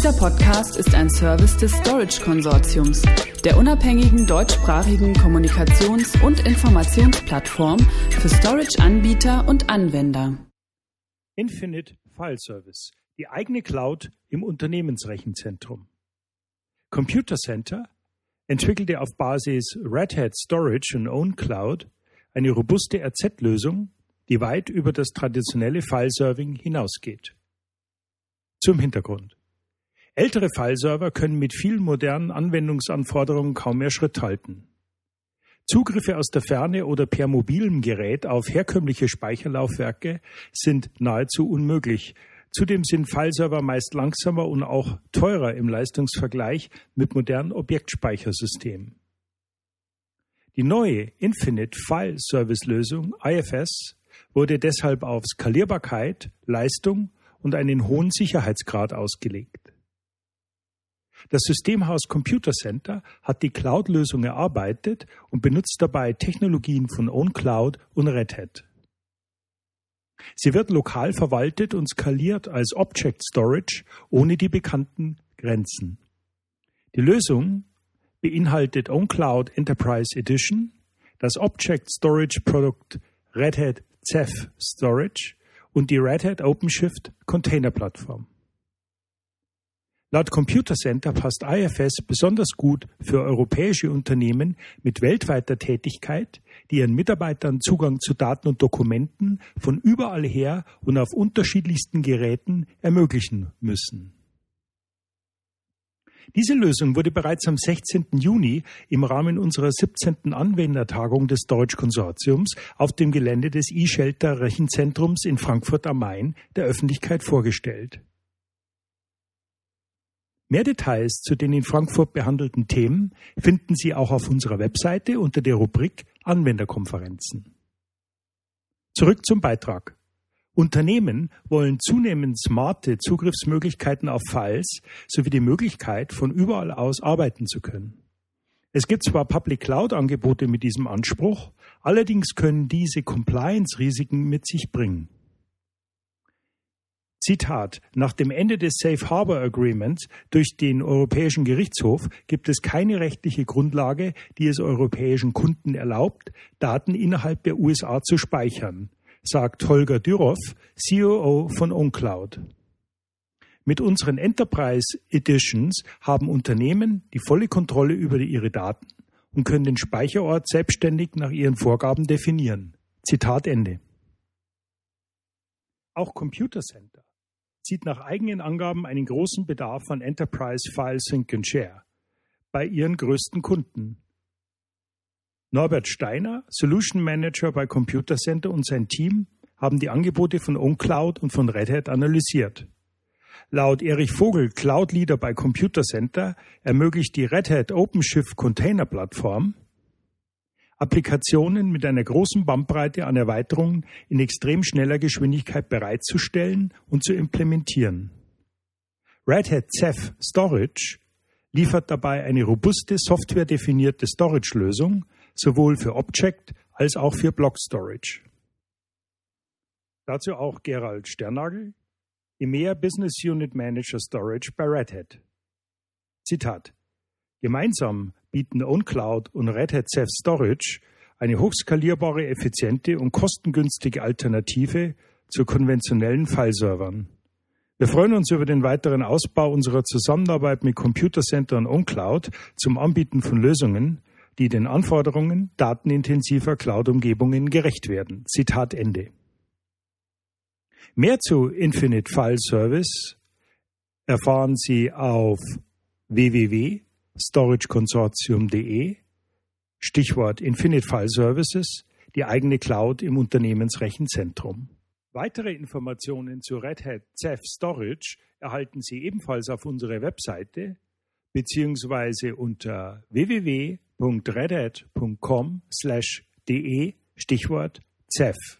Dieser Podcast ist ein Service des Storage Konsortiums, der unabhängigen deutschsprachigen Kommunikations- und Informationsplattform für Storage-Anbieter und Anwender. Infinite File Service, die eigene Cloud im Unternehmensrechenzentrum. Computer Center entwickelte auf Basis Red Hat Storage und Own Cloud eine robuste RZ-Lösung, die weit über das traditionelle File-Serving hinausgeht. Zum Hintergrund. Ältere Fileserver können mit vielen modernen Anwendungsanforderungen kaum mehr Schritt halten. Zugriffe aus der Ferne oder per mobilem Gerät auf herkömmliche Speicherlaufwerke sind nahezu unmöglich. Zudem sind Fileserver meist langsamer und auch teurer im Leistungsvergleich mit modernen Objektspeichersystemen. Die neue Infinite File Service Lösung IFS wurde deshalb auf Skalierbarkeit, Leistung und einen hohen Sicherheitsgrad ausgelegt. Das Systemhaus Computer Center hat die Cloud-Lösung erarbeitet und benutzt dabei Technologien von OwnCloud und Red Hat. Sie wird lokal verwaltet und skaliert als Object Storage ohne die bekannten Grenzen. Die Lösung beinhaltet OwnCloud Enterprise Edition, das Object Storage Produkt Red Hat Ceph Storage und die Red Hat OpenShift Container Plattform. Laut Computer Center passt IFS besonders gut für europäische Unternehmen mit weltweiter Tätigkeit, die ihren Mitarbeitern Zugang zu Daten und Dokumenten von überall her und auf unterschiedlichsten Geräten ermöglichen müssen. Diese Lösung wurde bereits am 16. Juni im Rahmen unserer 17. Anwendertagung des Deutsch-Konsortiums auf dem Gelände des E-Shelter Rechenzentrums in Frankfurt am Main der Öffentlichkeit vorgestellt. Mehr Details zu den in Frankfurt behandelten Themen finden Sie auch auf unserer Webseite unter der Rubrik Anwenderkonferenzen. Zurück zum Beitrag. Unternehmen wollen zunehmend smarte Zugriffsmöglichkeiten auf Files sowie die Möglichkeit, von überall aus arbeiten zu können. Es gibt zwar Public Cloud Angebote mit diesem Anspruch, allerdings können diese Compliance-Risiken mit sich bringen. Zitat: Nach dem Ende des Safe Harbor Agreements durch den Europäischen Gerichtshof gibt es keine rechtliche Grundlage, die es europäischen Kunden erlaubt, Daten innerhalb der USA zu speichern, sagt Holger Dürhoff, COO von OnCloud. Mit unseren Enterprise Editions haben Unternehmen die volle Kontrolle über ihre Daten und können den Speicherort selbstständig nach ihren Vorgaben definieren. Zitat Ende. Auch Computer Center sieht nach eigenen Angaben einen großen Bedarf an Enterprise File Sync and Share bei ihren größten Kunden. Norbert Steiner, Solution Manager bei Computer Center und sein Team haben die Angebote von OnCloud und von Red Hat analysiert. Laut Erich Vogel, Cloud Leader bei Computer Center, ermöglicht die Red Hat OpenShift Container Plattform Applikationen mit einer großen Bandbreite an Erweiterungen in extrem schneller Geschwindigkeit bereitzustellen und zu implementieren. Red Hat Ceph Storage liefert dabei eine robuste softwaredefinierte Storage-Lösung, sowohl für Object als auch für Block Storage. Dazu auch Gerald Sternagel, EMEA Business Unit Manager Storage bei Red Hat. Zitat. Gemeinsam bieten OnCloud und Red Hat Ceph Storage eine hochskalierbare, effiziente und kostengünstige Alternative zu konventionellen Fileservern. Wir freuen uns über den weiteren Ausbau unserer Zusammenarbeit mit Computer Center und OnCloud zum Anbieten von Lösungen, die den Anforderungen datenintensiver Cloud-Umgebungen gerecht werden. Zitat Ende. Mehr zu Infinite File Service erfahren Sie auf www storageconsortium.de, Stichwort Infinite File Services, die eigene Cloud im Unternehmensrechenzentrum. Weitere Informationen zu Red Hat Ceph Storage erhalten Sie ebenfalls auf unserer Webseite beziehungsweise unter www.redhat.com/de Stichwort Ceph.